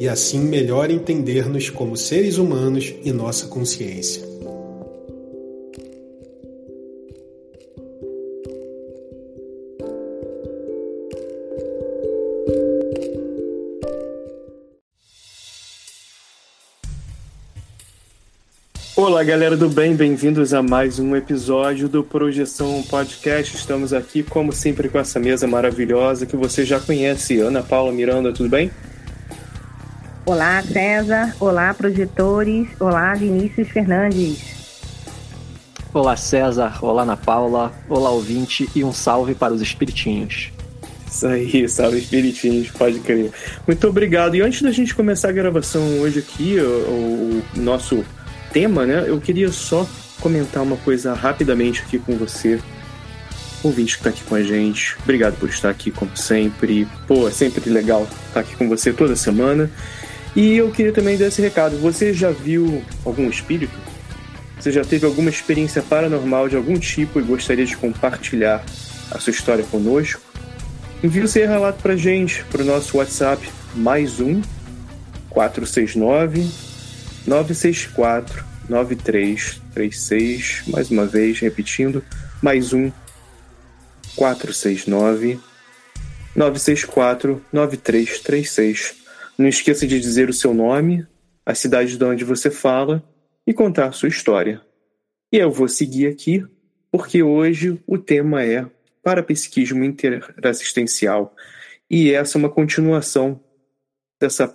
e assim melhor entender-nos como seres humanos e nossa consciência. Olá, galera do bem, bem-vindos a mais um episódio do Projeção Podcast. Estamos aqui, como sempre, com essa mesa maravilhosa que você já conhece. Ana Paula Miranda, tudo bem? Olá, César. Olá, projetores. Olá, Vinícius Fernandes. Olá, César. Olá, Ana Paula. Olá, ouvinte. E um salve para os espiritinhos. Isso aí, salve espiritinhos, pode crer. Muito obrigado. E antes da gente começar a gravação hoje aqui, o, o nosso tema, né? Eu queria só comentar uma coisa rapidamente aqui com você ouvinte que está aqui com a gente. Obrigado por estar aqui, como sempre. Pô, é sempre legal estar aqui com você toda semana. E eu queria também dar esse recado. Você já viu algum espírito? Você já teve alguma experiência paranormal de algum tipo e gostaria de compartilhar a sua história conosco? Envie o seu relato pra gente, pro nosso WhatsApp, mais um 469 964 9336. Mais uma vez, repetindo, mais um 469 964 9336. Não esqueça de dizer o seu nome, a cidade de onde você fala e contar a sua história. E eu vou seguir aqui, porque hoje o tema é parapsiquismo interassistencial. E essa é uma continuação dessa,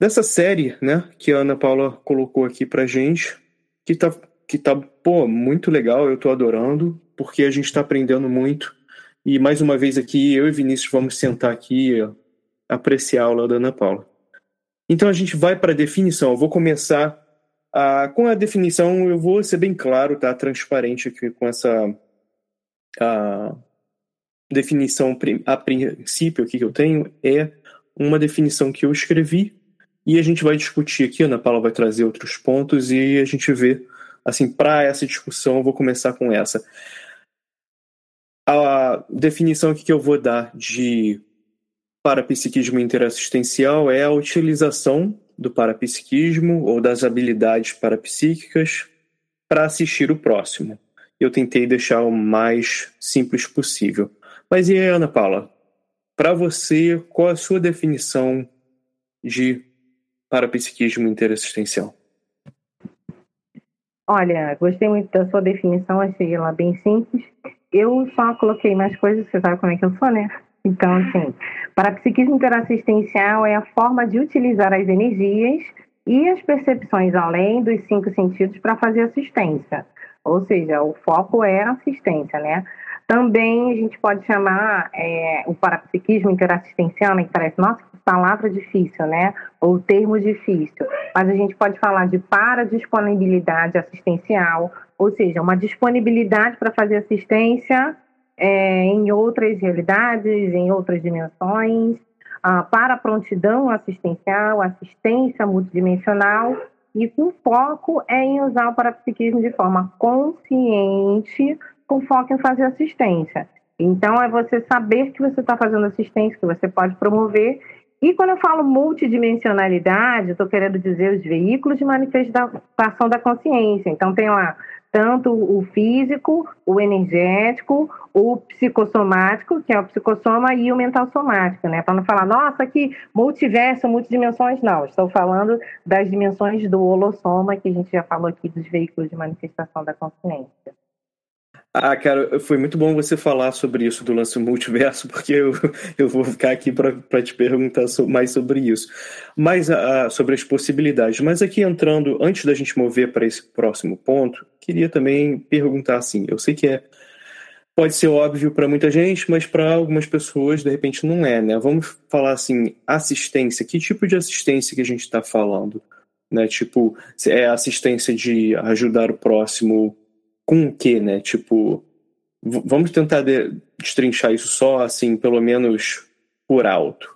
dessa série né, que a Ana Paula colocou aqui pra gente, que tá, que tá pô, muito legal, eu tô adorando, porque a gente está aprendendo muito. E mais uma vez aqui, eu e Vinícius vamos sentar aqui apreciar a aula da Ana Paula. Então a gente vai para a definição. Eu vou começar a, com a definição, eu vou ser bem claro, tá? Transparente aqui com essa a definição a princípio aqui que eu tenho é uma definição que eu escrevi e a gente vai discutir aqui. A Ana Paula vai trazer outros pontos e a gente vê assim para essa discussão. Eu vou começar com essa. A definição aqui que eu vou dar de parapsiquismo interassistencial é a utilização do parapsiquismo ou das habilidades parapsíquicas para assistir o próximo. Eu tentei deixar o mais simples possível. Mas e aí, Ana Paula? Para você, qual a sua definição de parapsiquismo interassistencial? Olha, gostei muito da sua definição, achei ela bem simples. Eu só coloquei mais coisas, você sabe como é que eu sou, né? Então, assim, parapsiquismo interassistencial é a forma de utilizar as energias e as percepções além dos cinco sentidos para fazer assistência. Ou seja, o foco é a assistência, né? Também a gente pode chamar é, o parapsiquismo interassistencial, né, que parece, nossa, que palavra difícil, né? Ou termo difícil. Mas a gente pode falar de paradisponibilidade assistencial, ou seja, uma disponibilidade para fazer assistência é, em outras realidades, em outras dimensões, ah, para prontidão assistencial, assistência multidimensional, e o foco é em usar o parapsiquismo de forma consciente, com foco em fazer assistência. Então, é você saber que você está fazendo assistência, que você pode promover. E quando eu falo multidimensionalidade, estou querendo dizer os veículos de manifestação da consciência. Então, tem lá tanto o físico, o energético, o psicossomático, que é o psicossoma, e o mental somático, né? Para não falar, nossa, que multiverso, multidimensões, não. Estou falando das dimensões do holossoma, que a gente já falou aqui dos veículos de manifestação da consciência. Ah, cara, foi muito bom você falar sobre isso do lance multiverso, porque eu, eu vou ficar aqui para te perguntar mais sobre isso. Mais uh, sobre as possibilidades. Mas aqui entrando, antes da gente mover para esse próximo ponto, queria também perguntar assim: eu sei que é. Pode ser óbvio para muita gente, mas para algumas pessoas, de repente, não é, né? Vamos falar assim: assistência. Que tipo de assistência que a gente está falando? Né? Tipo, é assistência de ajudar o próximo com o quê, né? Tipo, vamos tentar de, destrinchar isso só, assim, pelo menos por alto.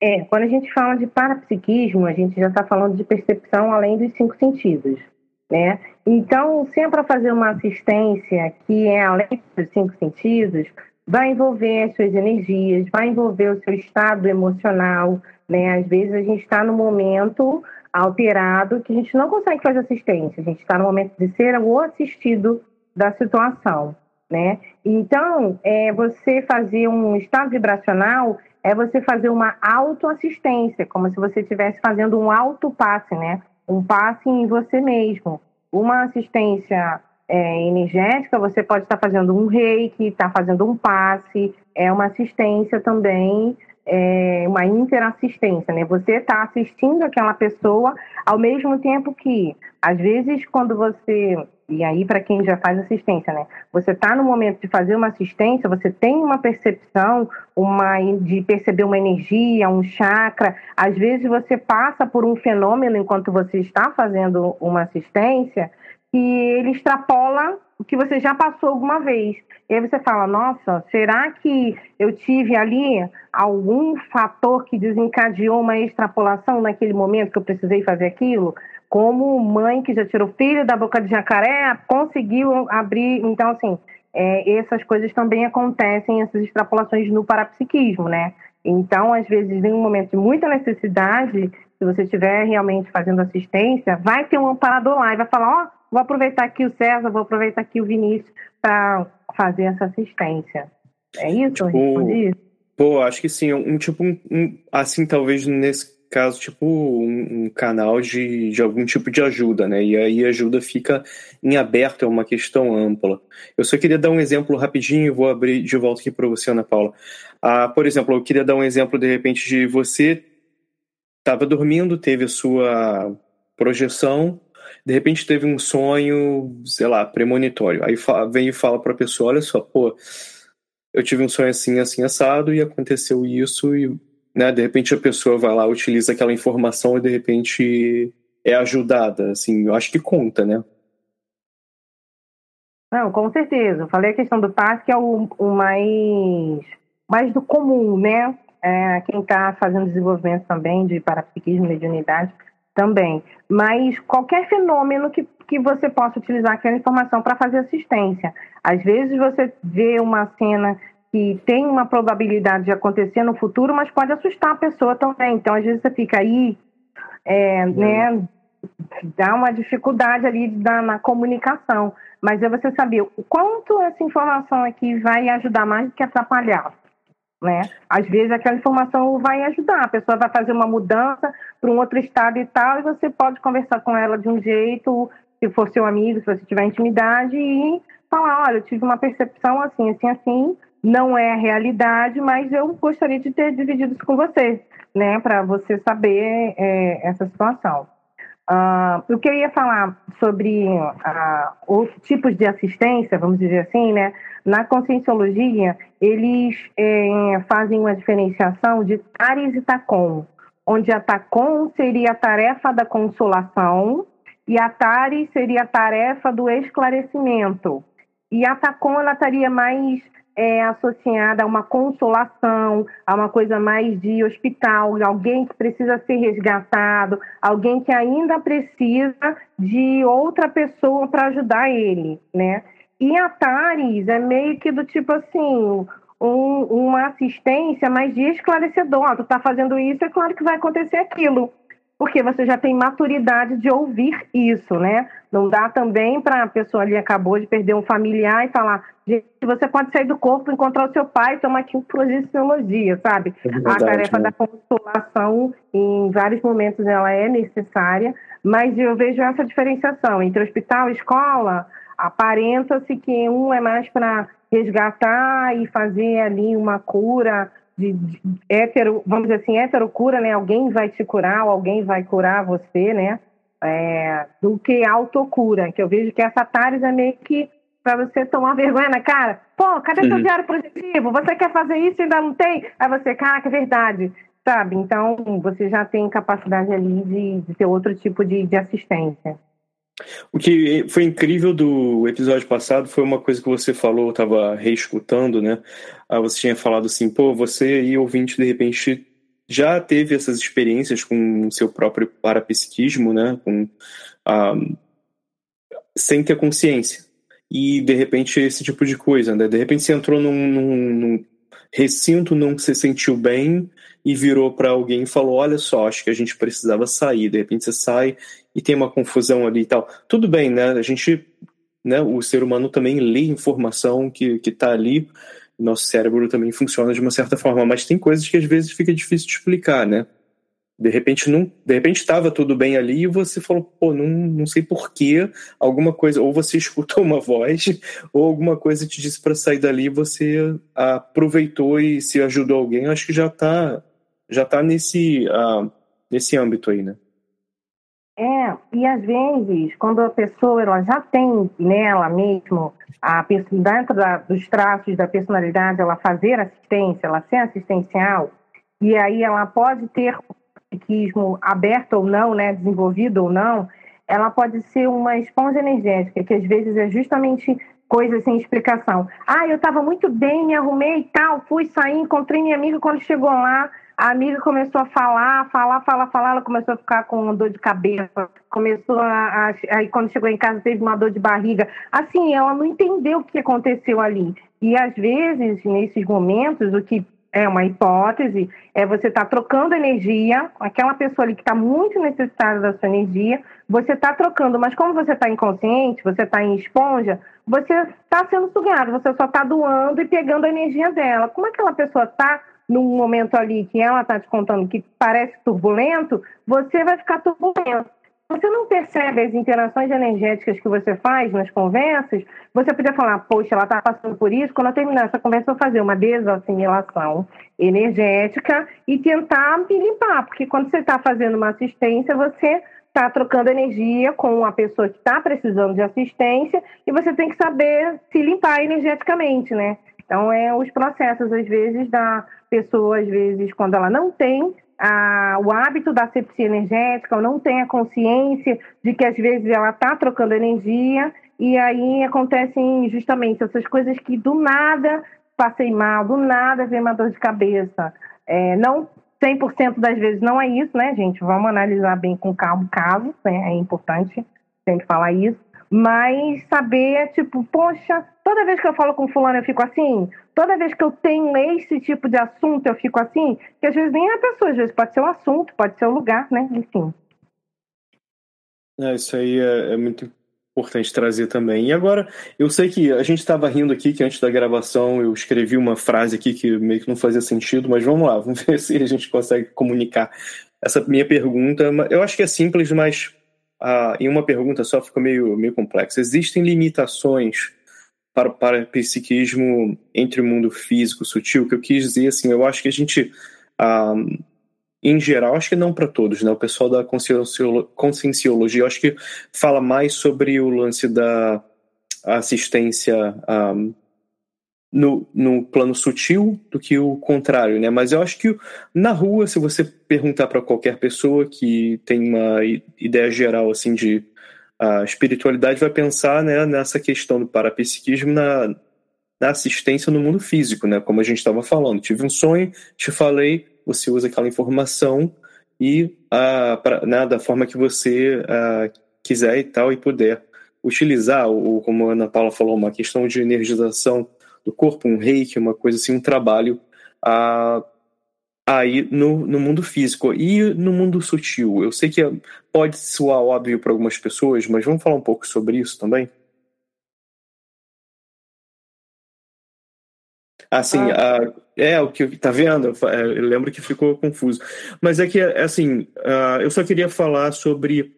É, quando a gente fala de parapsiquismo, a gente já está falando de percepção além dos cinco sentidos, né? Então, se é fazer uma assistência que é além dos cinco sentidos, vai envolver as suas energias, vai envolver o seu estado emocional, né? Às vezes a gente está no momento alterado que a gente não consegue fazer assistência, a gente está no momento de ser o assistido da situação, né? Então, é, você fazer um estado vibracional é você fazer uma autoassistência, como se você estivesse fazendo um autopasse, né? Um passe em você mesmo. Uma assistência é, energética, você pode estar fazendo um reiki, estar fazendo um passe, é uma assistência também é, uma interassistência, né? Você está assistindo aquela pessoa ao mesmo tempo que, às vezes, quando você e aí para quem já faz assistência, né? Você está no momento de fazer uma assistência, você tem uma percepção, uma de perceber uma energia, um chakra. Às vezes você passa por um fenômeno enquanto você está fazendo uma assistência que ele extrapola que você já passou alguma vez. E aí você fala, nossa, será que eu tive ali algum fator que desencadeou uma extrapolação naquele momento que eu precisei fazer aquilo? Como mãe que já tirou filho da boca de jacaré, conseguiu abrir. Então, assim, é, essas coisas também acontecem, essas extrapolações no parapsiquismo, né? Então, às vezes, em um momento de muita necessidade, se você estiver realmente fazendo assistência, vai ter um amparador lá e vai falar, ó, oh, vou aproveitar aqui o César, vou aproveitar aqui o Vinícius para fazer essa assistência. É isso? Tipo, respondi? Pô, acho que sim. Um tipo, um, um, assim, talvez nesse caso, tipo, um, um, canal de, de algum tipo de ajuda, né? E aí a ajuda fica em aberto, é uma questão ampla. Eu só queria dar um exemplo rapidinho, vou abrir de volta aqui para você, Ana Paula. Ah, por exemplo, eu queria dar um exemplo, de repente, de você estava dormindo, teve a sua projeção, de repente teve um sonho, sei lá, premonitório. Aí vem e fala para a pessoa: olha só, pô, eu tive um sonho assim, assim, assado, e aconteceu isso, e né, de repente a pessoa vai lá, utiliza aquela informação e de repente é ajudada. Assim, eu acho que conta, né? Não, com certeza. Eu falei a questão do passe, que é o, o mais, mais do comum, né? É, quem está fazendo desenvolvimento também de parapsiquismo, mediunidade, também. Mas qualquer fenômeno que, que você possa utilizar aquela informação para fazer assistência. Às vezes você vê uma cena que tem uma probabilidade de acontecer no futuro, mas pode assustar a pessoa também. Então, às vezes você fica aí, é, né, dá uma dificuldade ali da, na comunicação. Mas é você saber o quanto essa informação aqui vai ajudar mais do que atrapalhar né? Às vezes aquela informação vai ajudar, a pessoa vai fazer uma mudança para um outro estado e tal, e você pode conversar com ela de um jeito, se for seu amigo, se você tiver intimidade, e falar, olha, eu tive uma percepção assim, assim, assim, não é a realidade, mas eu gostaria de ter dividido isso com você, né, para você saber é, essa situação. Uh, o que eu ia falar sobre uh, os tipos de assistência, vamos dizer assim, né? Na conscienciologia, eles eh, fazem uma diferenciação de TARES e TACOM, onde a TACOM seria a tarefa da consolação e a TARES seria a tarefa do esclarecimento. E a TACOM ela estaria mais é associada a uma consolação, a uma coisa mais de hospital, alguém que precisa ser resgatado, alguém que ainda precisa de outra pessoa para ajudar ele, né? E a TARES é meio que do tipo assim, um, uma assistência mais de esclarecedor. tu está fazendo isso, é claro que vai acontecer aquilo porque você já tem maturidade de ouvir isso, né? Não dá também para a pessoa ali acabou de perder um familiar e falar, gente, você pode sair do corpo, encontrar o seu pai, tomar aqui um projeciologia, sabe? É verdade, a tarefa né? da consolação, em vários momentos, ela é necessária, mas eu vejo essa diferenciação entre hospital e escola, aparenta-se que um é mais para resgatar e fazer ali uma cura de, de hétero, vamos dizer assim, hétero cura, né? Alguém vai te curar, ou alguém vai curar você, né? É, do que autocura, que eu vejo que essa TARES é meio que para você tomar vergonha na cara. Pô, cadê uhum. seu diário positivo? Você quer fazer isso e ainda não tem? Aí você, caraca, é verdade. Sabe? Então, você já tem capacidade ali de, de ter outro tipo de, de assistência. O que foi incrível do episódio passado foi uma coisa que você falou, eu estava reescutando, né? Ah, você tinha falado assim, pô, você e ouvinte, de repente, já teve essas experiências com o seu próprio parapsiquismo, né? Com, ah, sem ter consciência. E, de repente, esse tipo de coisa, né? De repente, você entrou num, num, num recinto, não se sentiu bem e virou para alguém e falou: Olha só, acho que a gente precisava sair. De repente você sai e tem uma confusão ali e tal. Tudo bem, né? A gente, né? O ser humano também lê informação que está ali. Nosso cérebro também funciona de uma certa forma, mas tem coisas que às vezes fica difícil de explicar, né? De repente não, de repente estava tudo bem ali e você falou, pô, não, não sei porquê, alguma coisa, ou você escutou uma voz, ou alguma coisa te disse para sair dali você aproveitou e se ajudou alguém. Acho que já está já tá nesse, uh, nesse âmbito aí, né? É, e às vezes, quando a pessoa ela já tem nela mesmo, a, dentro da, dos traços da personalidade, ela fazer assistência, ela ser assistencial, e aí ela pode ter psiquismo aberto ou não, né, desenvolvido ou não, ela pode ser uma esponja energética, que às vezes é justamente coisa sem explicação. Ah, eu estava muito bem, me arrumei e tal, fui sair, encontrei minha amiga quando chegou lá, a amiga começou a falar, falar, falar, falar, ela começou a ficar com dor de cabeça, começou a, a, aí quando chegou em casa teve uma dor de barriga. Assim, ela não entendeu o que aconteceu ali. E às vezes, nesses momentos, o que é uma hipótese, é você estar tá trocando energia, aquela pessoa ali que está muito necessitada da sua energia, você está trocando, mas como você está inconsciente, você está em esponja, você está sendo sugado, você só está doando e pegando a energia dela. Como aquela pessoa está num momento ali que ela está te contando que parece turbulento, você vai ficar turbulento. Você não percebe as interações energéticas que você faz nas conversas, você podia falar, poxa, ela está passando por isso. Quando eu terminar essa conversa, eu vou fazer uma desassimilação energética e tentar me limpar, porque quando você está fazendo uma assistência, você está trocando energia com a pessoa que está precisando de assistência e você tem que saber se limpar energeticamente, né? Então, é os processos, às vezes, da pessoa, às vezes, quando ela não tem a, o hábito da sepsia energética, ou não tem a consciência de que, às vezes, ela está trocando energia, e aí acontecem justamente essas coisas que, do nada, passei mal, do nada vem uma dor de cabeça. É, não 100% das vezes não é isso, né, gente? Vamos analisar bem com calma o caso, né? É importante sempre falar isso. Mas saber, tipo, poxa, toda vez que eu falo com fulano eu fico assim, toda vez que eu tenho esse tipo de assunto eu fico assim, que às vezes nem é a pessoa, às vezes pode ser o assunto, pode ser o lugar, né? Enfim. É, isso aí é, é muito importante trazer também. E agora, eu sei que a gente estava rindo aqui que antes da gravação eu escrevi uma frase aqui que meio que não fazia sentido, mas vamos lá, vamos ver se a gente consegue comunicar essa minha pergunta. Eu acho que é simples, mas ah, em uma pergunta só fica meio, meio complexo. Existem limitações para o parapsiquismo entre o mundo físico sutil? Que eu quis dizer assim, eu acho que a gente, ah, em geral, acho que não para todos, né? O pessoal da conscienciologia, acho que fala mais sobre o lance da assistência um, no, no plano sutil do que o contrário, né? Mas eu acho que na rua, se você perguntar para qualquer pessoa que tem uma ideia geral assim de a espiritualidade, vai pensar né, nessa questão do parapsiquismo na, na assistência no mundo físico, né? Como a gente estava falando, tive um sonho, te falei, você usa aquela informação e a pra, né, da forma que você quiser e tal e puder utilizar, ou como a Ana Paula falou, uma questão de energização do corpo, um reiki, uma coisa assim, um trabalho a, aí no, no mundo físico e no mundo sutil. Eu sei que pode soar óbvio para algumas pessoas, mas vamos falar um pouco sobre isso também? Assim, ah. a, é o que tá vendo? Eu lembro que ficou confuso. Mas é que, assim, uh, eu só queria falar sobre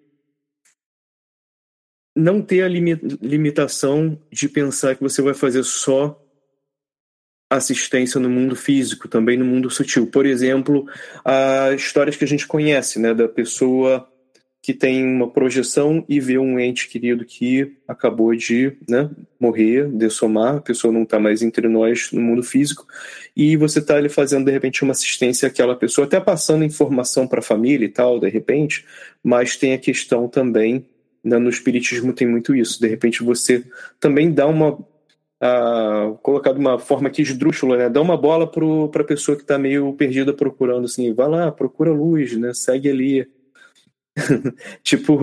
não ter a limitação de pensar que você vai fazer só assistência no mundo físico, também no mundo sutil. Por exemplo, as histórias que a gente conhece, né, da pessoa que tem uma projeção e vê um ente querido que acabou de né, morrer, dessomar, a pessoa não está mais entre nós no mundo físico, e você está ali fazendo de repente uma assistência àquela pessoa, até passando informação para a família e tal, de repente, mas tem a questão também, né, no Espiritismo tem muito isso, de repente você também dá uma uh, colocar de uma forma aqui esdrúxula, né? Dá uma bola para a pessoa que está meio perdida procurando, assim, vai lá, procura luz, né? Segue ali. tipo,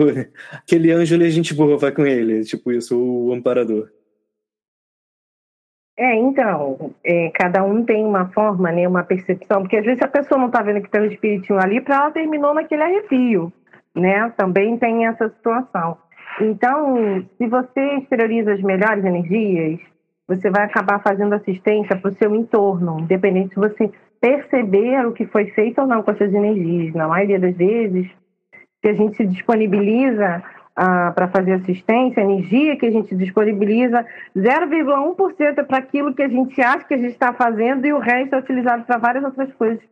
aquele anjo ali, a gente boa, vai com ele. Tipo isso, o amparador. É, então, é, cada um tem uma forma, né, uma percepção, porque às vezes a pessoa não está vendo que tem um espiritinho ali, para ela terminou naquele arrepio, né? Também tem essa situação. Então, se você exterioriza as melhores energias, você vai acabar fazendo assistência para o seu entorno, independente se você perceber o que foi feito ou não com essas energias. Na maioria das vezes, se a gente se disponibiliza ah, para fazer assistência, a energia que a gente disponibiliza, 0,1% é para aquilo que a gente acha que a gente está fazendo e o resto é utilizado para várias outras coisas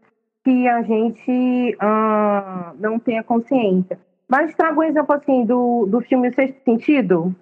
que a gente ah, não tem a consciência. Mas trago um exemplo assim do, do filme O Sexto Sentido,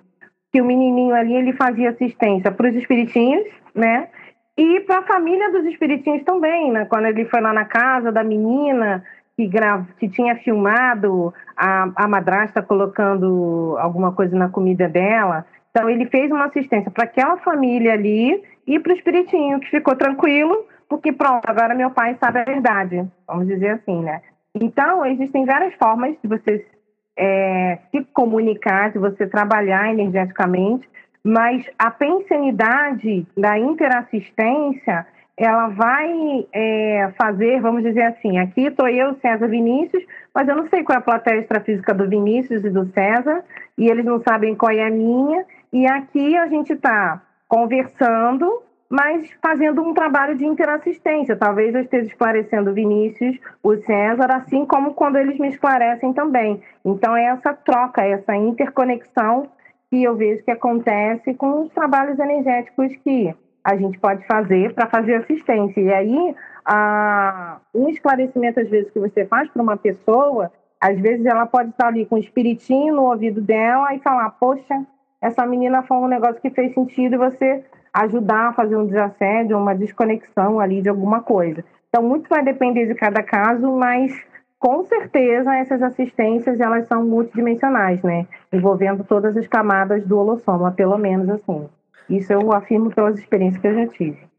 que o menininho ali ele fazia assistência para os espiritinhos, né? E para a família dos espiritinhos também, né? Quando ele foi lá na casa da menina que, gra... que tinha filmado a, a madrasta colocando alguma coisa na comida dela. Então ele fez uma assistência para aquela família ali e para o espiritinho, que ficou tranquilo, porque pronto, agora meu pai sabe a verdade, vamos dizer assim, né? Então, existem várias formas de você é, se comunicar, de você trabalhar energeticamente, mas a pensanidade da interassistência, ela vai é, fazer, vamos dizer assim, aqui estou eu, César Vinícius, mas eu não sei qual é a plateia extrafísica do Vinícius e do César, e eles não sabem qual é a minha, e aqui a gente está conversando mas fazendo um trabalho de interassistência. Talvez eu esteja esclarecendo o Vinícius, o César, assim como quando eles me esclarecem também. Então, é essa troca, essa interconexão que eu vejo que acontece com os trabalhos energéticos que a gente pode fazer para fazer assistência. E aí, a, um esclarecimento, às vezes, que você faz para uma pessoa, às vezes ela pode estar ali com o um espiritinho no ouvido dela e falar: Poxa, essa menina falou um negócio que fez sentido e você ajudar a fazer um desassédio, uma desconexão ali de alguma coisa. Então, muito vai depender de cada caso, mas com certeza essas assistências elas são multidimensionais, né? Envolvendo todas as camadas do holossoma, pelo menos assim. Isso eu afirmo pelas experiências que eu já tive.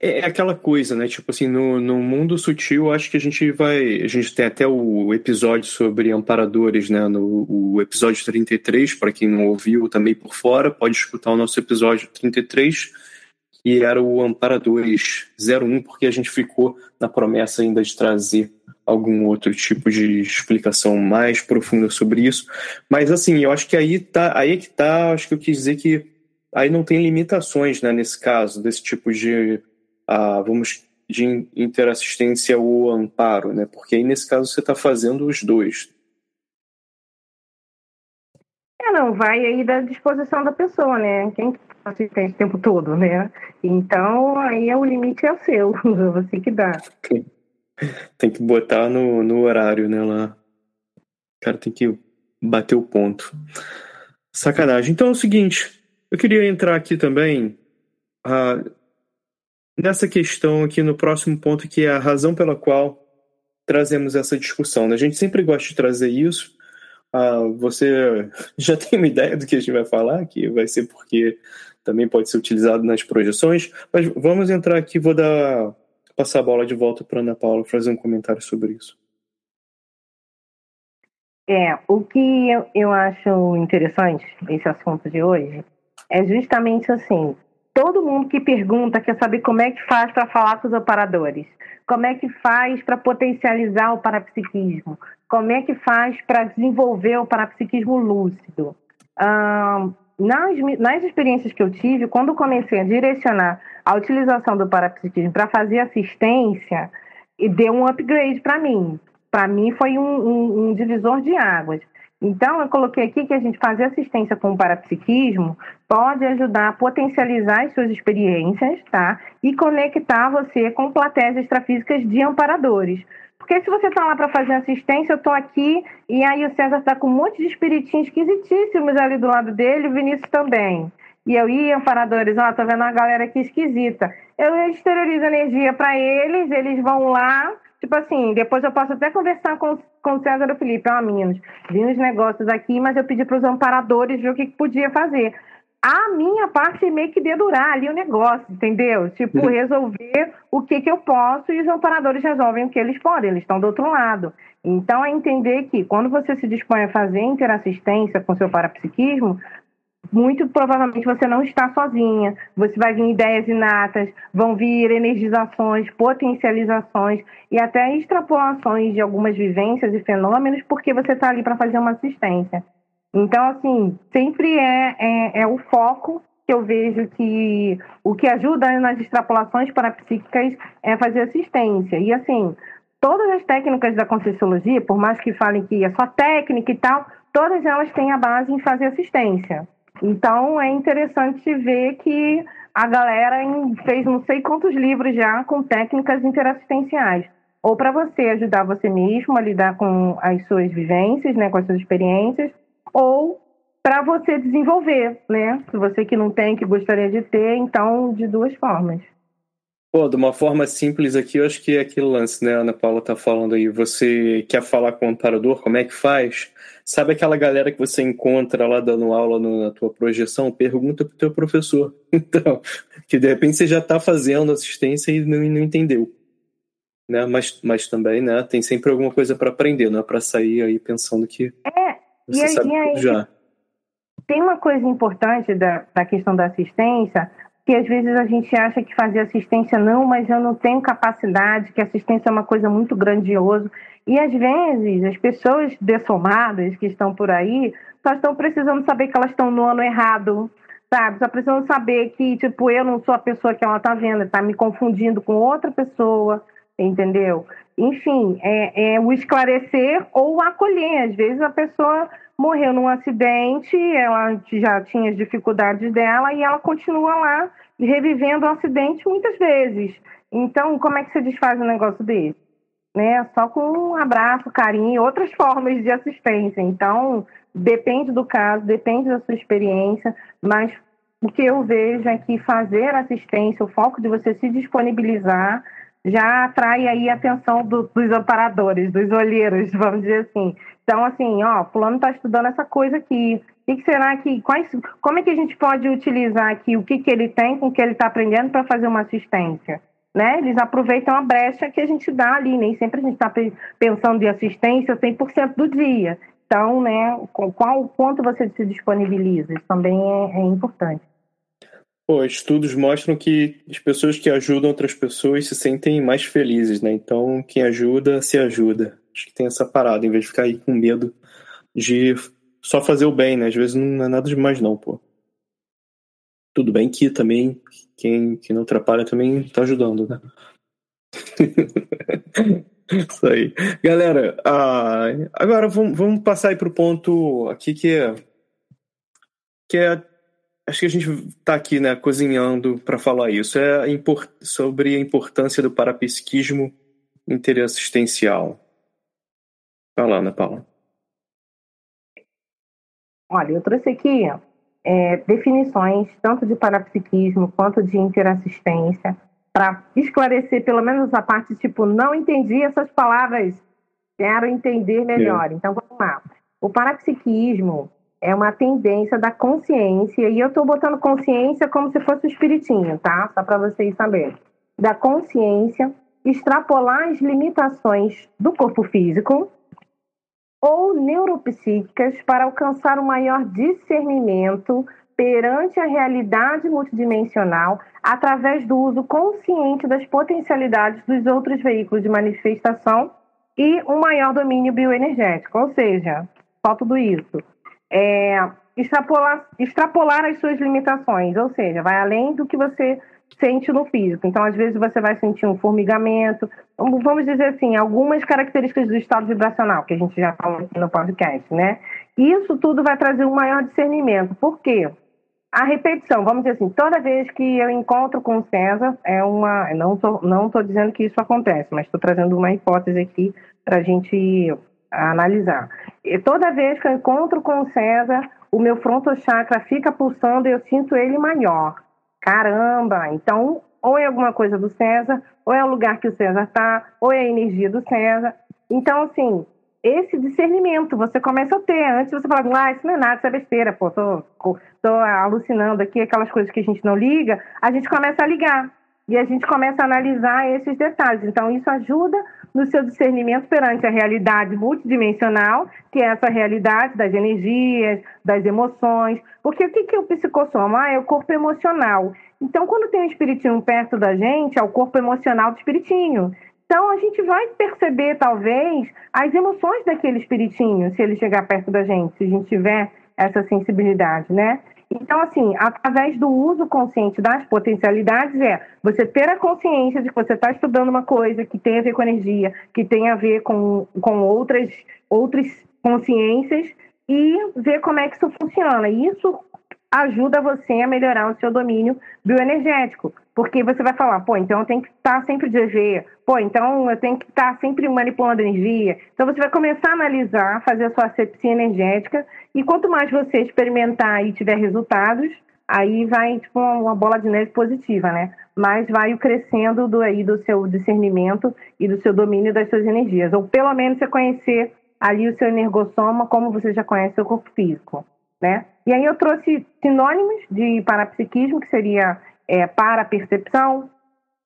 É, é aquela coisa, né? Tipo assim, no, no mundo sutil, acho que a gente vai. A gente tem até o episódio sobre amparadores, né? No o episódio 33, para quem não ouviu também por fora, pode escutar o nosso episódio 33 que era o Amparadores 01, porque a gente ficou na promessa ainda de trazer algum outro tipo de explicação mais profunda sobre isso. Mas assim, eu acho que aí tá, aí é que tá, acho que eu quis dizer que aí não tem limitações, né, nesse caso, desse tipo de ah, vamos de interassistência ou amparo, né? Porque aí nesse caso você está fazendo os dois. É, não, vai aí da disposição da pessoa, né? Quem assistente o tempo todo, né? Então, aí é o limite é o seu, você que dá. tem que botar no, no horário, né? Lá. O cara tem que bater o ponto. Sacanagem. Então é o seguinte, eu queria entrar aqui também uh, nessa questão aqui no próximo ponto, que é a razão pela qual trazemos essa discussão. Né? A gente sempre gosta de trazer isso. Uh, você já tem uma ideia do que a gente vai falar, que vai ser porque também pode ser utilizado nas projeções, mas vamos entrar aqui, vou dar passar a bola de volta para Ana Paula fazer um comentário sobre isso. É, o que eu, eu acho interessante esse assunto de hoje é justamente assim, todo mundo que pergunta quer saber como é que faz para falar com os operadores, como é que faz para potencializar o parapsiquismo, como é que faz para desenvolver o parapsiquismo lúcido. nas, nas experiências que eu tive, quando comecei a direcionar a utilização do parapsiquismo para fazer assistência, deu um upgrade para mim. Para mim foi um, um, um divisor de águas. Então, eu coloquei aqui que a gente fazer assistência com o parapsiquismo pode ajudar a potencializar as suas experiências, tá? E conectar você com plateias extrafísicas de amparadores. Porque se você está lá para fazer assistência, eu estou aqui e aí o César está com um monte de espiritinhos esquisitíssimos ali do lado dele, o Vinícius também. E eu ia, amparadores, ó, tô vendo uma galera aqui esquisita. Eu exteriorizo energia para eles, eles vão lá, Tipo assim, depois eu posso até conversar com, com o César e o Felipe, ó, oh, meninos, vi uns negócios aqui, mas eu pedi para os amparadores ver o que, que, podia fazer. A minha parte é meio que dedurar ali o negócio, entendeu? Tipo, uhum. resolver o que, que eu posso e os amparadores resolvem o que eles podem, eles estão do outro lado. Então, é entender que quando você se dispõe a fazer interassistência com seu parapsiquismo, muito provavelmente você não está sozinha. Você vai vir ideias inatas, vão vir energizações, potencializações e até extrapolações de algumas vivências e fenômenos, porque você está ali para fazer uma assistência. Então, assim, sempre é, é, é, o foco que eu vejo que o que ajuda nas extrapolações parapsíquicas é fazer assistência. E, assim, todas as técnicas da Conscienciologia, por mais que falem que é só técnica e tal, todas elas têm a base em fazer assistência. Então é interessante ver que a galera fez não sei quantos livros já com técnicas interassistenciais. Ou para você ajudar você mesmo a lidar com as suas vivências, né, com as suas experiências, ou para você desenvolver, né? Você que não tem, que gostaria de ter, então de duas formas. Pô, de uma forma simples aqui, eu acho que é aquele lance, né? A Ana Paula tá falando aí. Você quer falar com o amparador, como é que faz? Sabe aquela galera que você encontra lá dando aula no, na tua projeção? Pergunta pro teu professor. Então, que de repente você já tá fazendo assistência e não, não entendeu. Né? Mas, mas também, né? Tem sempre alguma coisa para aprender, não é para sair aí pensando que é, você e sabe aí, já. Tem uma coisa importante da, da questão da assistência, que às vezes a gente acha que fazer assistência não, mas eu não tenho capacidade, que assistência é uma coisa muito grandiosa. E às vezes as pessoas dessomadas que estão por aí só estão precisando saber que elas estão no ano errado, sabe? Só precisam saber que, tipo, eu não sou a pessoa que ela está vendo, está me confundindo com outra pessoa, entendeu? Enfim, é, é o esclarecer ou acolher. Às vezes a pessoa morreu num acidente, ela já tinha as dificuldades dela e ela continua lá revivendo o acidente muitas vezes. Então, como é que você desfaz um negócio desse? Né? Só com um abraço, carinho e outras formas de assistência. Então, depende do caso, depende da sua experiência, mas o que eu vejo é que fazer assistência, o foco de você se disponibilizar, já atrai aí a atenção do, dos amparadores, dos olheiros, vamos dizer assim. Então, assim, ó, fulano está estudando essa coisa aqui. O que, será que. Quais, como é que a gente pode utilizar aqui o que, que ele tem com o que ele está aprendendo para fazer uma assistência? Né? Eles aproveitam a brecha que a gente dá ali, nem sempre a gente está pensando em assistência 100% do dia. Então, né, qual quanto você se disponibiliza? Isso também é, é importante. Pô, estudos mostram que as pessoas que ajudam outras pessoas se sentem mais felizes, né? Então, quem ajuda, se ajuda. Acho que tem essa parada, em vez de ficar aí com medo de só fazer o bem, né? Às vezes não é nada demais, não, pô. Tudo bem que também quem, quem não atrapalha também tá ajudando, né? Isso aí. Galera, uh, agora vamos, vamos passar aí pro ponto aqui que é. Que é. Acho que a gente está aqui, né, cozinhando para falar isso. É sobre a importância do parapsiquismo interassistencial. Fala, Ana Paula. Olha, eu trouxe aqui é, definições tanto de parapsiquismo quanto de interassistência para esclarecer pelo menos a parte tipo não entendi essas palavras, quero entender melhor. É. Então vamos lá. O parapsiquismo é uma tendência da consciência e eu estou botando consciência como se fosse o espiritinho, tá? Só para vocês saberem. Da consciência extrapolar as limitações do corpo físico ou neuropsíquicas para alcançar um maior discernimento perante a realidade multidimensional através do uso consciente das potencialidades dos outros veículos de manifestação e um maior domínio bioenergético. Ou seja, só tudo isso. É, extrapolar, extrapolar as suas limitações, ou seja, vai além do que você sente no físico. Então, às vezes, você vai sentir um formigamento, vamos dizer assim, algumas características do estado vibracional, que a gente já falou aqui no podcast, né? Isso tudo vai trazer um maior discernimento. Por quê? A repetição, vamos dizer assim, toda vez que eu encontro com o César, é uma. Não estou não tô dizendo que isso acontece, mas estou trazendo uma hipótese aqui para a gente analisar. E toda vez que eu encontro com o César, o meu frontochakra fica pulsando e eu sinto ele maior. Caramba! Então, ou é alguma coisa do César, ou é o lugar que o César está, ou é a energia do César. Então, assim, esse discernimento você começa a ter. Antes você falava, ah, isso não é nada, isso é besteira, pô, tô, tô alucinando aqui, aquelas coisas que a gente não liga, a gente começa a ligar. E a gente começa a analisar esses detalhes. Então, isso ajuda no seu discernimento perante a realidade multidimensional, que é essa realidade das energias, das emoções. Porque o que é o psicossoma? Ah, é o corpo emocional. Então, quando tem um espiritinho perto da gente, é o corpo emocional do espiritinho. Então, a gente vai perceber, talvez, as emoções daquele espiritinho, se ele chegar perto da gente, se a gente tiver essa sensibilidade, né? Então, assim, através do uso consciente das potencialidades, é você ter a consciência de que você está estudando uma coisa que tem a ver com energia, que tem a ver com, com outras, outras consciências e ver como é que isso funciona. E isso ajuda você a melhorar o seu domínio bioenergético. Porque você vai falar, pô, então eu tenho que estar sempre de EV, pô, então eu tenho que estar sempre manipulando energia. Então você vai começar a analisar, fazer a sua asepsia energética, e quanto mais você experimentar e tiver resultados, aí vai tipo uma bola de neve positiva, né? Mas vai crescendo do aí do seu discernimento e do seu domínio das suas energias, ou pelo menos você conhecer ali o seu energossoma como você já conhece o seu corpo físico, né? E aí eu trouxe sinônimos de parapsiquismo, que seria é, para percepção,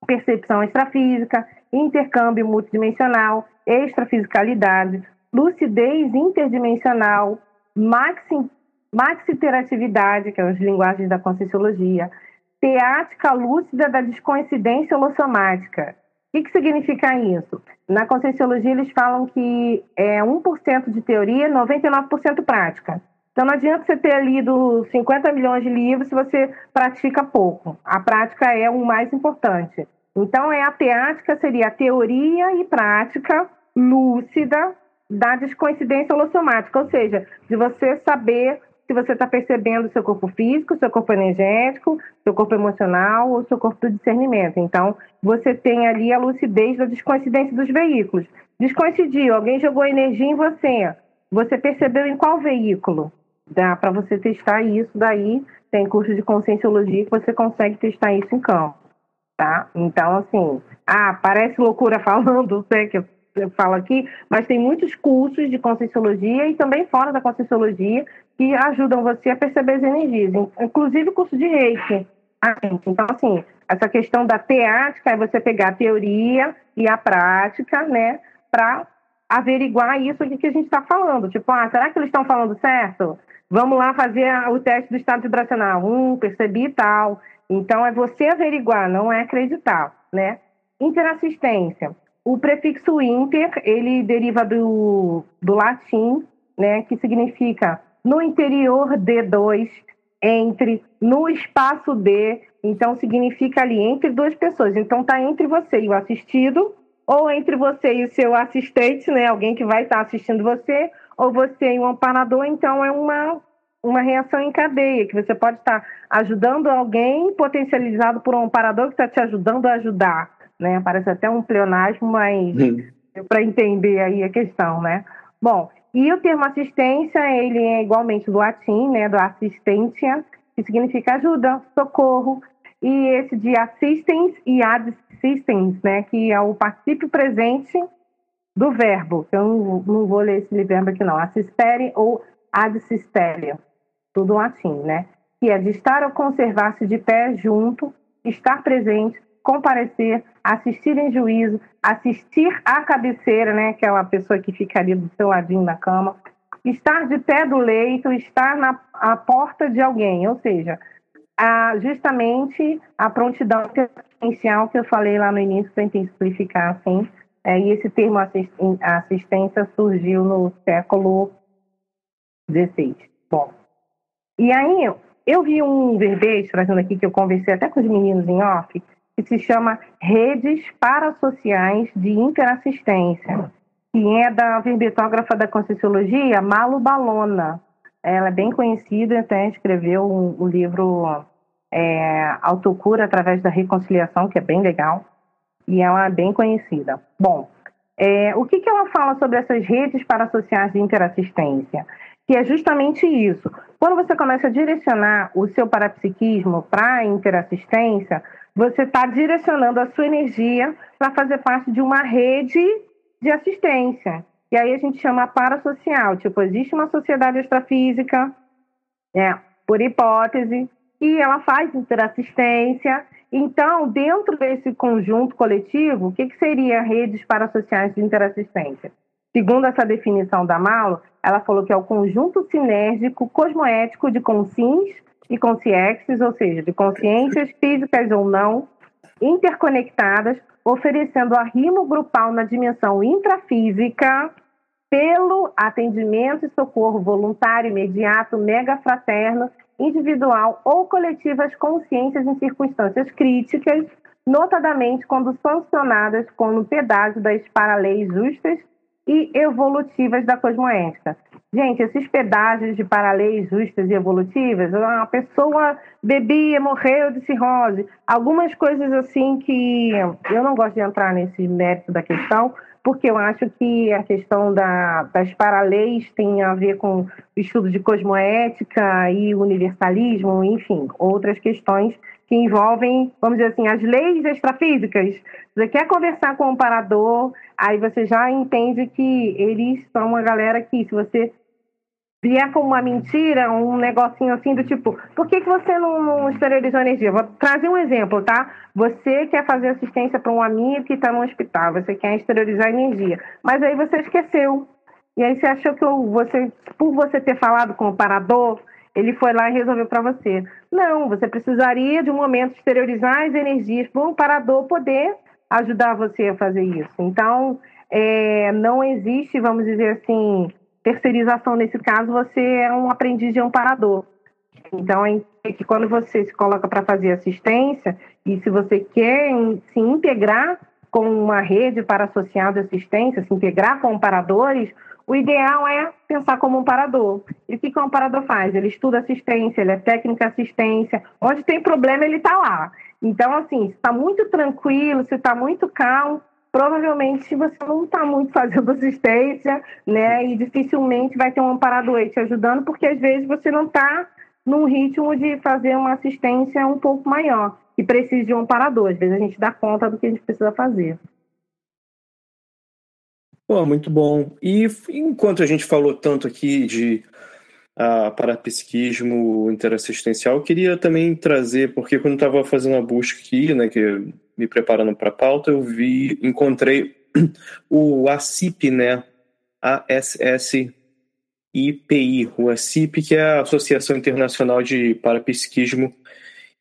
percepção extrafísica, intercâmbio multidimensional, extrafisicalidade, lucidez interdimensional, maxi, maxiteratividade, que é as linguagens da conscienciologia, teática lúcida da descoincidência holossomática. O que, que significa isso? Na conscienciologia, eles falam que é 1% de teoria, 99% prática. Então não adianta você ter lido 50 milhões de livros se você pratica pouco. A prática é o mais importante. Então é a teática seria a teoria e prática lúcida da descoincidência holossomática, ou seja, de você saber se você está percebendo seu corpo físico, seu corpo energético, seu corpo emocional ou seu corpo do discernimento. Então, você tem ali a lucidez da descoincidência dos veículos. Descoincidiu, alguém jogou energia em você. Você percebeu em qual veículo? Dá para você testar isso daí. Tem curso de conscienciologia que você consegue testar isso em campo, tá? Então, assim, ah, parece loucura falando, sei que eu falo aqui, mas tem muitos cursos de conscienciologia e também fora da conscienciologia que ajudam você a perceber as energias, inclusive o curso de Reiki. Então, assim, essa questão da teática é você pegar a teoria e a prática, né, para averiguar isso aqui que a gente está falando. Tipo, ah, será que eles estão falando certo? Vamos lá fazer o teste do estado vibracional. Hum, percebi tal. Então, é você averiguar, não é acreditar, né? Interassistência. O prefixo inter, ele deriva do, do latim, né, que significa no interior de dois, entre, no espaço de, então significa ali entre duas pessoas. Então está entre você e o assistido, ou entre você e o seu assistente, né, alguém que vai estar assistindo você, ou você e um amparador, então é uma, uma reação em cadeia, que você pode estar ajudando alguém potencializado por um amparador que está te ajudando a ajudar. né? Parece até um pleonasmo, mas para entender aí a questão, né? Bom, e o termo assistência, ele é igualmente do latim, né? Do assistência, que significa ajuda, socorro, e esse de assistance e assistance, né? Que é o participio presente do verbo, eu não, vou ler esse verbo aqui não, assistere ou adsistere, tudo latim, né? Que é de estar ou conservar-se de pé junto, estar presente, comparecer, assistir em juízo, assistir à cabeceira, né? Aquela pessoa que fica ali do seu ladinho na cama, estar de pé do leito, estar na porta de alguém, ou seja, a, justamente a prontidão essencial que eu falei lá no início, tentei explicar assim, é, e esse termo assistência surgiu no século XVI. Bom, e aí eu vi um verbete trazendo aqui que eu conversei até com os meninos em off, que se chama Redes Parasociais de Interassistência, que é da verbetógrafa da Conscienciologia, Malu Balona. Ela é bem conhecida, até escreveu o um, um livro é, Autocura através da Reconciliação, que é bem legal e ela é bem conhecida. Bom, é, o que, que ela fala sobre essas redes parasociais de interassistência? Que é justamente isso. Quando você começa a direcionar o seu parapsiquismo para a interassistência, você está direcionando a sua energia para fazer parte de uma rede de assistência. E aí a gente chama parasocial. Tipo, existe uma sociedade extrafísica, é, por hipótese, e ela faz interassistência então, dentro desse conjunto coletivo, o que, que seria redes parasociais de interassistência? Segundo essa definição da Malo, ela falou que é o conjunto sinérgico cosmoético de consciências e consciexes, ou seja, de consciências físicas ou não, interconectadas, oferecendo arrimo grupal na dimensão intrafísica pelo atendimento e socorro voluntário, imediato, mega fraterno individual ou coletivas consciências em circunstâncias críticas, notadamente quando sancionadas com o pedágio das paraleis justas e evolutivas da cosmoética. Gente, esses pedágios de paraleis justas e evolutivas, a pessoa bebia, morreu de cirrose, algumas coisas assim que eu não gosto de entrar nesse mérito da questão, porque eu acho que a questão da, das paraleis tem a ver com o estudo de cosmoética e universalismo, enfim, outras questões que envolvem, vamos dizer assim, as leis extrafísicas. Você quer conversar com o parador, aí você já entende que eles são uma galera que, se você vier com uma mentira, um negocinho assim do tipo, por que, que você não, não exteriorizou energia? Vou trazer um exemplo, tá? Você quer fazer assistência para um amigo que está no hospital, você quer exteriorizar energia, mas aí você esqueceu. E aí você achou que você, por você ter falado com o parador, ele foi lá e resolveu para você. Não, você precisaria de um momento exteriorizar as energias para um parador poder ajudar você a fazer isso. Então, é, não existe, vamos dizer assim, terceirização, nesse caso, você é um aprendiz de amparador. Então, é que quando você se coloca para fazer assistência, e se você quer se integrar com uma rede para associar de assistência, se integrar com amparadores, o ideal é pensar como um parador. E o que, o amparador faz? Ele estuda assistência, ele é técnica assistência. Onde tem problema, ele está lá. Então, assim, se está muito tranquilo, se está muito calmo, provavelmente você não está muito fazendo assistência, né? E dificilmente vai ter um amparador aí te ajudando, porque às vezes você não está num ritmo de fazer uma assistência um pouco maior e precisa de um amparador. Às vezes a gente dá conta do que a gente precisa fazer. Pô, muito bom. E enquanto a gente falou tanto aqui de uh, parapsiquismo interassistencial, eu queria também trazer, porque quando estava fazendo a busca aqui, né, que me preparando para a pauta, eu vi, encontrei o ACIP, né? ASSIPI, o ACIP, que é a Associação Internacional de Parapsiquismo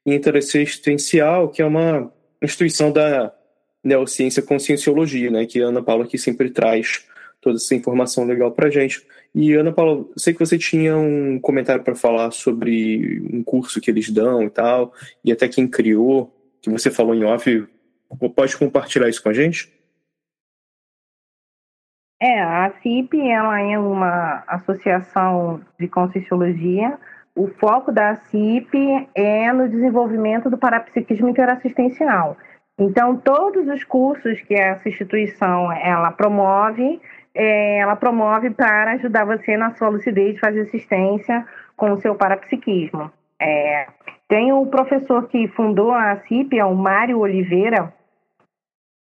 Interassistencial, que é uma instituição da neociência conscienciologia, né? Que a Ana Paula aqui sempre traz toda essa informação legal para gente. E Ana Paula, sei que você tinha um comentário para falar sobre um curso que eles dão e tal, e até quem criou que você falou em off, pode compartilhar isso com a gente? É, a CIP ela é uma associação de conscienciologia. O foco da CIP é no desenvolvimento do parapsiquismo interassistencial. Então, todos os cursos que essa instituição ela promove, é, ela promove para ajudar você na sua lucidez, fazer assistência com o seu parapsiquismo. É, tem o professor que fundou a CIP, é o Mário Oliveira.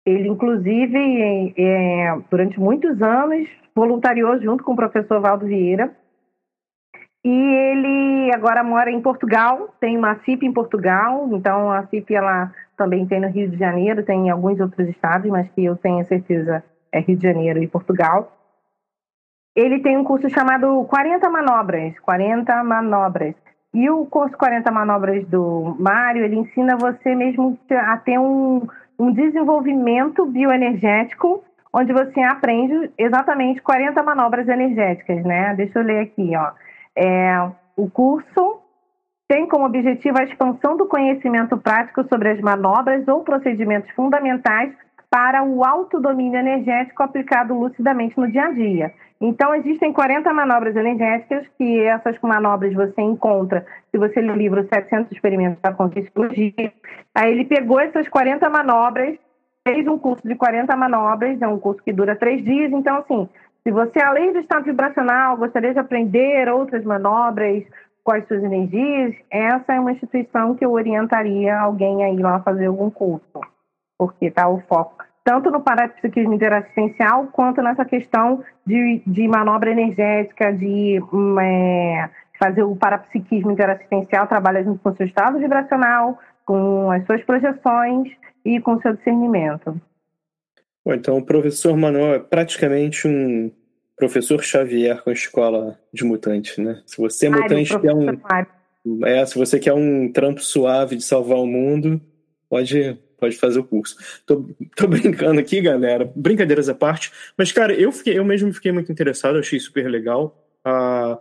Ele, inclusive, é, durante muitos anos, voluntariou junto com o professor Valdo Vieira. E ele agora mora em Portugal, tem uma CIP em Portugal, então a CIP ela também tem no Rio de Janeiro, tem em alguns outros estados, mas que eu tenho certeza é Rio de Janeiro e Portugal. Ele tem um curso chamado 40 Manobras, 40 Manobras. E o curso 40 Manobras do Mário, ele ensina você mesmo a ter um, um desenvolvimento bioenergético, onde você aprende exatamente 40 manobras energéticas, né? Deixa eu ler aqui, ó. É, o curso tem como objetivo a expansão do conhecimento prático sobre as manobras ou procedimentos fundamentais para o autodomínio energético aplicado lucidamente no dia a dia. Então, existem 40 manobras energéticas, que essas manobras você encontra se você ler o livro 700 Experimentos da Conscienciologia. Aí ele pegou essas 40 manobras, fez um curso de 40 manobras, é um curso que dura três dias. Então, assim, se você, além do estado vibracional, gostaria de aprender outras manobras, as suas energias, essa é uma instituição que eu orientaria alguém a ir lá fazer algum curso, porque está o foco tanto no parapsiquismo interassistencial quanto nessa questão de, de manobra energética, de hum, é, fazer o parapsiquismo interassistencial, trabalha junto com o seu estado vibracional, com as suas projeções e com o seu discernimento. Bom, então o professor Manuel é praticamente um professor Xavier com a escola de mutante, né? Se você é mutante, quer um, é, se você quer um trampo suave de salvar o mundo, pode pode fazer o curso. Tô, tô brincando aqui, galera, brincadeiras à parte, mas cara, eu fiquei, eu mesmo fiquei muito interessado, achei super legal. Uh,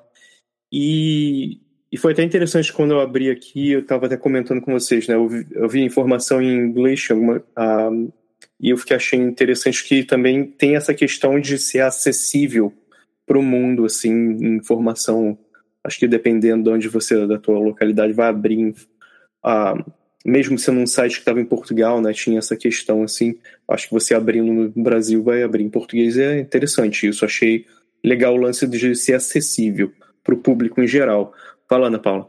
e, e foi até interessante quando eu abri aqui, eu estava até comentando com vocês, né? Eu vi, eu vi informação em inglês, alguma, uh, e eu fiquei achei interessante que também tem essa questão de ser acessível para o mundo, assim, informação. Acho que dependendo de onde você, da tua localidade, vai abrir, uh, mesmo sendo um site que estava em Portugal, né, tinha essa questão, assim. Acho que você abrindo no Brasil vai abrir em português. É interessante isso. Achei legal o lance de ser acessível para o público em geral. Fala, Ana Paula.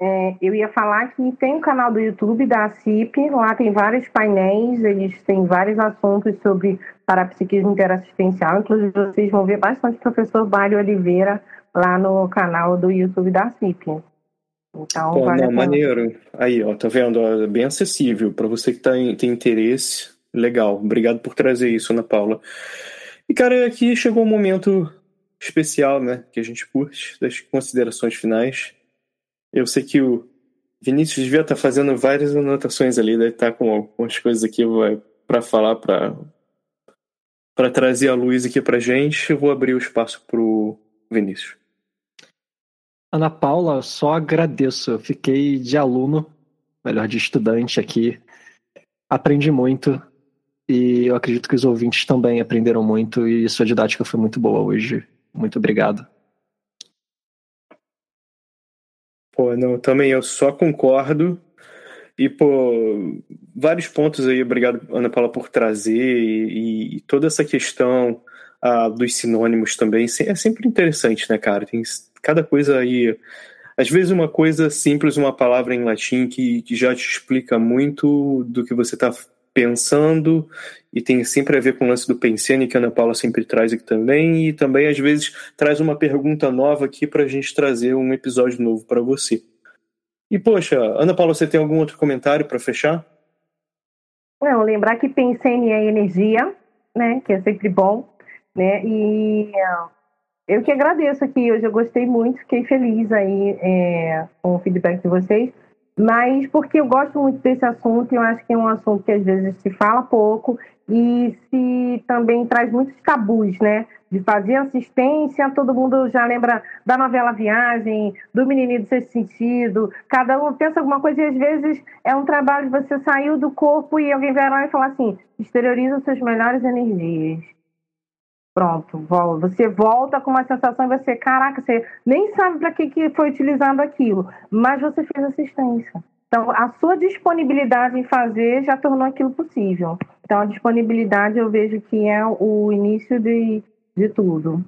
É, eu ia falar que tem o um canal do YouTube da CIP, lá tem vários painéis, eles têm vários assuntos sobre parapsiquismo interassistencial, inclusive vocês vão ver bastante o professor Mário Oliveira lá no canal do YouTube da CIP. Então, Pô, vale não, maneiro. Aí, ó, tá vendo? É bem acessível para você que tá em, tem interesse. Legal. Obrigado por trazer isso, Ana Paula. E, cara, aqui chegou um momento especial, né? Que a gente curte, das considerações finais. Eu sei que o Vinícius devia estar fazendo várias anotações ali, deve estar com algumas coisas aqui para falar, para trazer a luz aqui para gente. Eu vou abrir o espaço para o Vinícius. Ana Paula, só agradeço. Eu fiquei de aluno, melhor, de estudante aqui. Aprendi muito e eu acredito que os ouvintes também aprenderam muito e sua didática foi muito boa hoje. Muito obrigado. Pô, não, também eu só concordo. E, pô, vários pontos aí, obrigado, Ana Paula, por trazer, e, e toda essa questão ah, dos sinônimos também, é sempre interessante, né, cara? Tem cada coisa aí. Às vezes, uma coisa simples, uma palavra em latim que, que já te explica muito do que você está pensando e tem sempre a ver com o lance do pensene que a Ana Paula sempre traz aqui também e também às vezes traz uma pergunta nova aqui para a gente trazer um episódio novo para você. E poxa, Ana Paula, você tem algum outro comentário para fechar? Não, lembrar que pensene é energia, né, que é sempre bom, né, e eu que agradeço aqui hoje, eu gostei muito, fiquei feliz aí é, com o feedback de vocês mas porque eu gosto muito desse assunto eu acho que é um assunto que às vezes se fala pouco e se também traz muitos tabus, né? De fazer assistência, todo mundo já lembra da novela Viagem, do Menininho do Sexto Sentido, cada um pensa alguma coisa e às vezes é um trabalho você saiu do corpo e alguém vai lá e falar assim, exterioriza suas melhores energias. Pronto, você volta com uma sensação e você, caraca, você nem sabe para que, que foi utilizado aquilo, mas você fez assistência. Então, a sua disponibilidade em fazer já tornou aquilo possível. Então, a disponibilidade eu vejo que é o início de, de tudo.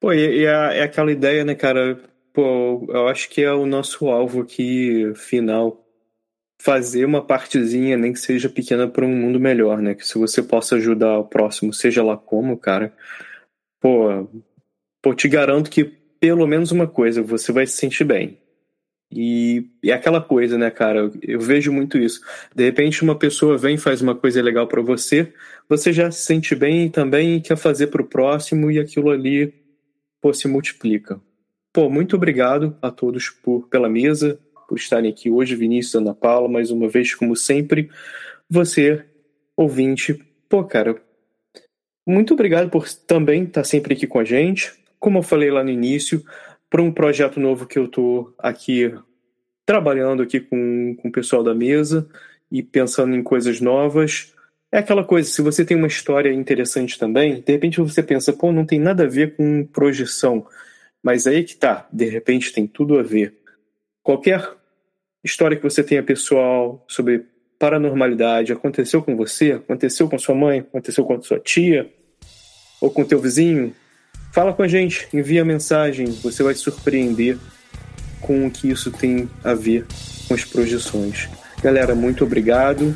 Pô, e, e é, é aquela ideia, né, cara? Pô, eu acho que é o nosso alvo aqui final. Fazer uma partezinha, nem que seja pequena, para um mundo melhor, né? Que se você possa ajudar o próximo, seja lá como, cara. Pô, pô, te garanto que pelo menos uma coisa, você vai se sentir bem. E, é aquela coisa, né, cara? Eu vejo muito isso. De repente, uma pessoa vem faz uma coisa legal para você, você já se sente bem também quer fazer para o próximo e aquilo ali pô, se multiplica. Pô, muito obrigado a todos por pela mesa, por estarem aqui hoje, Vinícius, Ana Paula, mais uma vez, como sempre. Você, ouvinte, pô, cara, muito obrigado por também estar sempre aqui com a gente. Como eu falei lá no início, para um projeto novo que eu estou aqui trabalhando aqui com, com o pessoal da mesa e pensando em coisas novas. É aquela coisa, se você tem uma história interessante também, de repente você pensa, pô, não tem nada a ver com projeção. Mas aí que tá, de repente tem tudo a ver. Qualquer história que você tenha pessoal sobre paranormalidade aconteceu com você, aconteceu com sua mãe, aconteceu com sua tia ou com teu vizinho, Fala com a gente, envia mensagem, você vai se surpreender com o que isso tem a ver com as projeções. Galera, muito obrigado.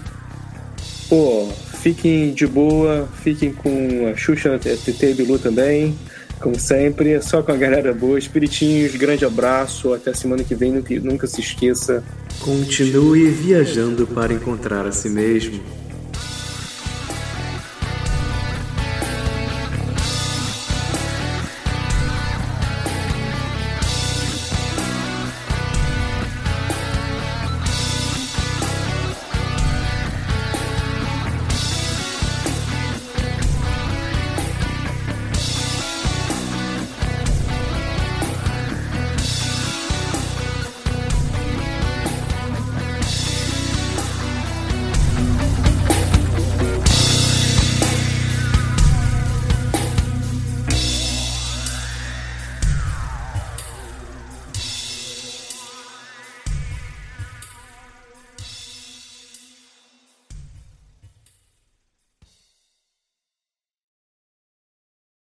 Pô, fiquem de boa, fiquem com a Xuxa TT e Bilu também, como sempre, só com a galera boa. Espiritinhos, grande abraço, até semana que vem, nunca, se esqueça. Continue viajando para encontrar a si mesmo.